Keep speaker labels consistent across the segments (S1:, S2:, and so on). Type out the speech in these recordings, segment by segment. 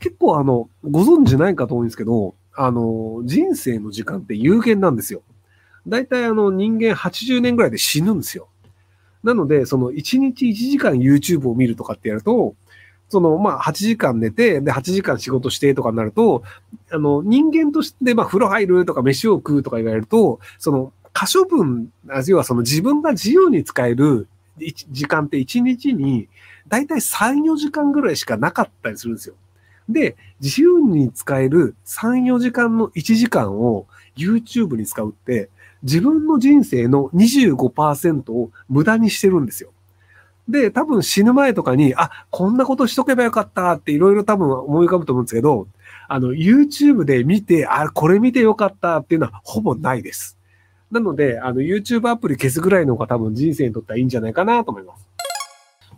S1: 結構あの、ご存知ないかと思うんですけど、あの、人生の時間って有限なんですよ。大体あの、人間80年ぐらいで死ぬんですよ。なので、その1日1時間 YouTube を見るとかってやると、その、まあ、8時間寝て、で、8時間仕事してとかになると、あの、人間として、まあ、風呂入るとか飯を食うとか言われると、その、可処分、要はその自分が自由に使える時間って1日に、だいたい3、4時間ぐらいしかなかったりするんですよ。で、自由に使える3、4時間の1時間を YouTube に使うって、自分の人生の25%を無駄にしてるんですよ。で、多分死ぬ前とかに、あ、こんなことしとけばよかったっていろいろ多分思い浮かぶと思うんですけど、あの、YouTube で見て、あ、これ見てよかったっていうのはほぼないです。なので、あの、YouTube アプリ消すぐらいの方が多分人生にとってはいいんじゃないかなと思います。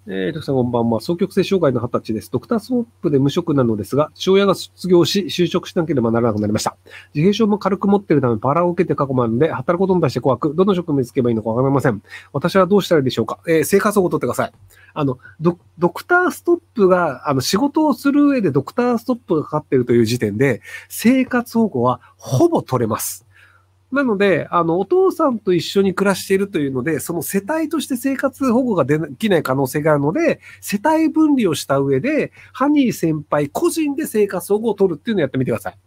S1: えー、徳さんこんばんは。双極性障害の二十歳です。ドクターストップで無職なのですが、父親が卒業し、就職しなければならなくなりました。自閉症も軽く持っているため、パラを受けて過去もあるので、働くことに対して怖く、どの職務につけばいいのかわかりません。私はどうしたらいいでしょうか？えー、生活保護を取ってください。あの、ドドクターストップが、あの、仕事をする上でドクターストップがかかっているという時点で、生活保護はほぼ取れます。なので、あの、お父さんと一緒に暮らしているというので、その世帯として生活保護ができない可能性があるので、世帯分離をした上で、ハニー先輩個人で生活保護を取るっていうのをやってみてください。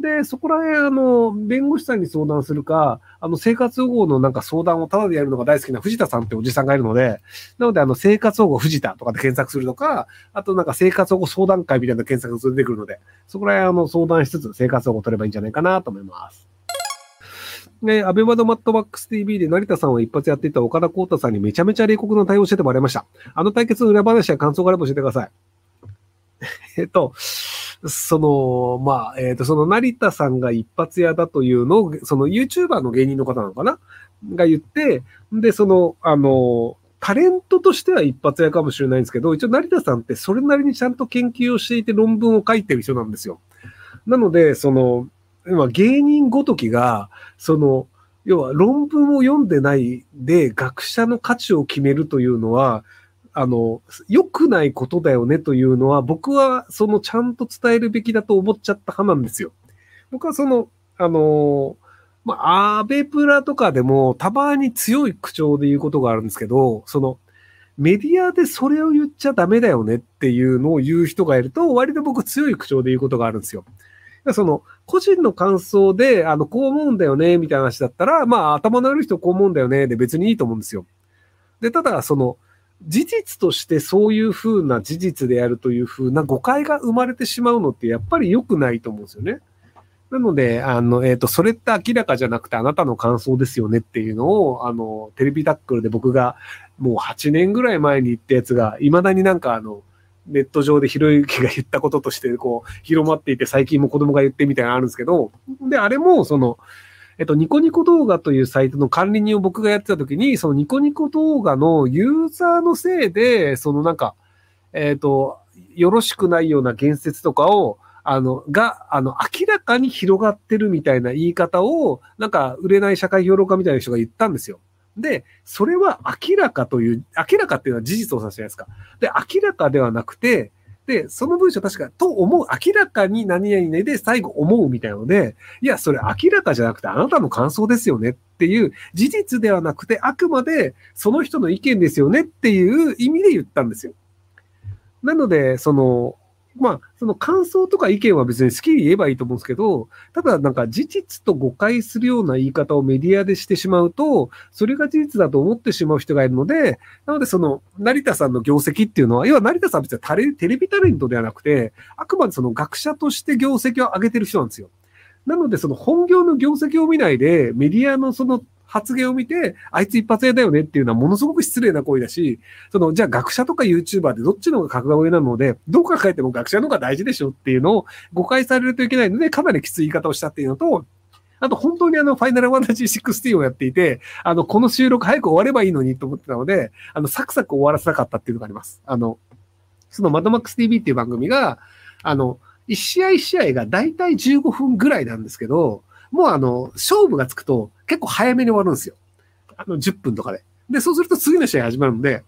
S1: で、そこら辺、あの、弁護士さんに相談するか、あの、生活保護のなんか相談をタダでやるのが大好きな藤田さんっておじさんがいるので、なので、あの、生活保護藤田とかで検索するとか、あとなんか生活保護相談会みたいな検索が出てくるので、そこら辺、あの、相談しつつ生活保護を取ればいいんじゃないかなと思います。ね、アベマドマットバックス TV で成田さんを一発やっていた岡田光太さんにめちゃめちゃ冷酷な対応しててもらいました。あの対決の裏話や感想があれば教えてください。えっと、その、まあ、えっ、と、その成田さんが一発屋だというのを、その YouTuber の芸人の方なのかな？が言って、で、その、あの、タレントとしては一発屋かもしれないんですけど、一応成田さんってそれなりにちゃんと研究をしていて論文を書いてる人なんですよ。なので、その、今芸人ごときが、その、要は論文を読んでないで学者の価値を決めるというのは、あの、良くないことだよねというのは、僕はそのちゃんと伝えるべきだと思っちゃった派なんですよ。僕はその、あの、まあ、アベプラとかでもたまに強い口調で言うことがあるんですけど、その、メディアでそれを言っちゃダメだよねっていうのを言う人がいると、割と僕強い口調で言うことがあるんですよ。その、個人の感想で、あの、こう思うんだよね、みたいな話だったら、まあ、頭の悪い人こう思うんだよね、で別にいいと思うんですよ。で、ただ、その、事実としてそういうふうな事実であるというふうな誤解が生まれてしまうのってやっぱり良くないと思うんですよね。なので、あの、えっ、ー、と、それって明らかじゃなくてあなたの感想ですよねっていうのを、あの、テレビタックルで僕がもう8年ぐらい前に言ったやつが、未だになんかあの、ネット上でひろゆきが言ったこととして、こう、広まっていて、最近も子供が言ってみたいなのあるんですけど、で、あれも、その、えっと、ニコニコ動画というサイトの管理人を僕がやってた時に、そのニコニコ動画のユーザーのせいで、そのなんか、えっと、よろしくないような言説とかを、あの、が、あの、明らかに広がってるみたいな言い方を、なんか、売れない社会評論家みたいな人が言ったんですよ。で、それは明らかという、明らかっていうのは事実を指すじゃないですか。で、明らかではなくて、で、その文章確か、と思う、明らかに何々ねで最後思うみたいなので、いや、それ明らかじゃなくてあなたの感想ですよねっていう事実ではなくて、あくまでその人の意見ですよねっていう意味で言ったんですよ。なので、その、まあ、その感想とか意見は別に好きに言えばいいと思うんですけど、ただなんか事実と誤解するような言い方をメディアでしてしまうと、それが事実だと思ってしまう人がいるので、なのでその成田さんの業績っていうのは、要は成田さんは別にテレビタレントではなくて、あくまでその学者として業績を上げてる人なんですよ。なので、その本業の業績を見ないで、メディアのその発言を見て、あいつ一発屋だよねっていうのはものすごく失礼な行為だし、その、じゃあ学者とか YouTuber でどっちの方が格が上なので、どう考えても学者の方が大事でしょっていうのを誤解されるといけないので、かなりきつい言い方をしたっていうのと、あと本当にあの、ファイナルファンタジー16をやっていて、あの、この収録早く終わればいいのにと思ってたので、あの、サクサク終わらせなかったっていうのがあります。あの、そのマドマックス TV っていう番組が、あの、一試合一試合がだいたい15分ぐらいなんですけど、もうあの、勝負がつくと結構早めに終わるんですよ。あの、10分とかで。で、そうすると次の試合始まるんで、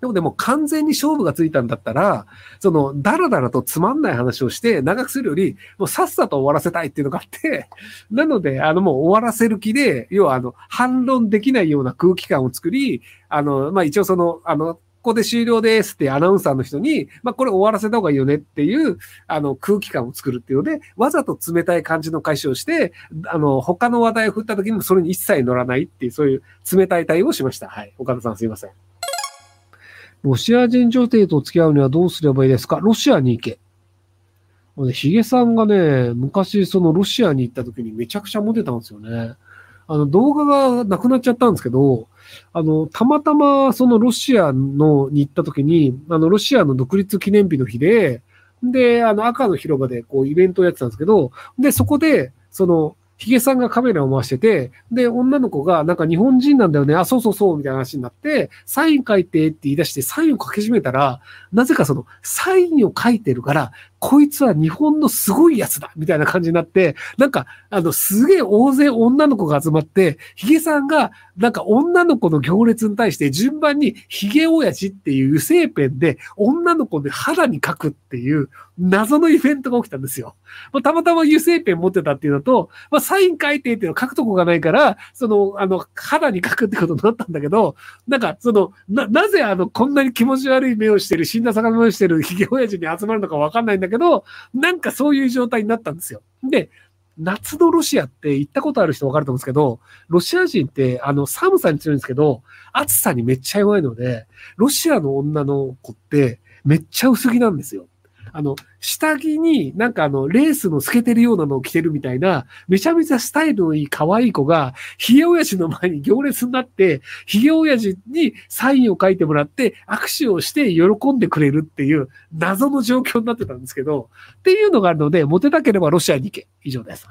S1: でもでも完全に勝負がついたんだったら、その、だらだらとつまんない話をして長くするより、もうさっさと終わらせたいっていうのがあって、なので、あのもう終わらせる気で、要はあの、反論できないような空気感を作り、あの、まあ一応その、あの、ここで終了ですってアナウンサーの人に、まあこれ終わらせた方がいいよねっていう、あの空気感を作るっていうので、わざと冷たい感じの解消をして、あの、他の話題を振った時にもそれに一切乗らないっていう、そういう冷たい対応をしました。はい。岡田さんすいません。ロシア人女性と付き合うにはどうすればいいですか？ロシアに行け。ヒゲさんがね、昔そのロシアに行った時にめちゃくちゃモテたんですよね。あの動画がなくなっちゃったんですけど、あの、たまたまそのロシアのに行った時に、あの、ロシアの独立記念日の日で、で、あの、赤の広場でこうイベントをやってたんですけど、で、そこで、その、ヒゲさんがカメラを回してて、で、女の子が、なんか日本人なんだよね、あ、そうそうそう、みたいな話になって、サイン書いてって言い出して、サインを書き始めたら、なぜかその、サインを書いてるから、こいつは日本のすごいやつだみたいな感じになって、なんか、あの、すげえ大勢女の子が集まって、ヒゲさんが、なんか女の子の行列に対して順番にヒゲ親父っていう油性ペンで女の子で肌に書くっていう謎のイベントが起きたんですよ。まあ、たまたま油性ペン持ってたっていうのと、まあ、サイン書いてっていうの書くとこがないから、その、あの、肌に書くってことになったんだけど、なんか、その、な、なぜあの、こんなに気持ち悪い目をしてる、死んだ魚目をしてるヒゲ親父に集まるのかわかんないんだだけど、なんかそういう状態になったんですよ。で、夏のロシアって行ったことある人わかると思うんですけど、ロシア人ってあの寒さに強いんですけど、暑さにめっちゃ弱いので、ロシアの女の子ってめっちゃ薄着なんですよ。あの、下着になんかあの、レースの透けてるようなのを着てるみたいな、めちゃめちゃスタイルのいい可愛い子が、ヒゲ親父の前に行列になって、ヒゲ親父にサインを書いてもらって、握手をして喜んでくれるっていう謎の状況になってたんですけど、っていうのがあるので、モテたければロシアに行け。以上です。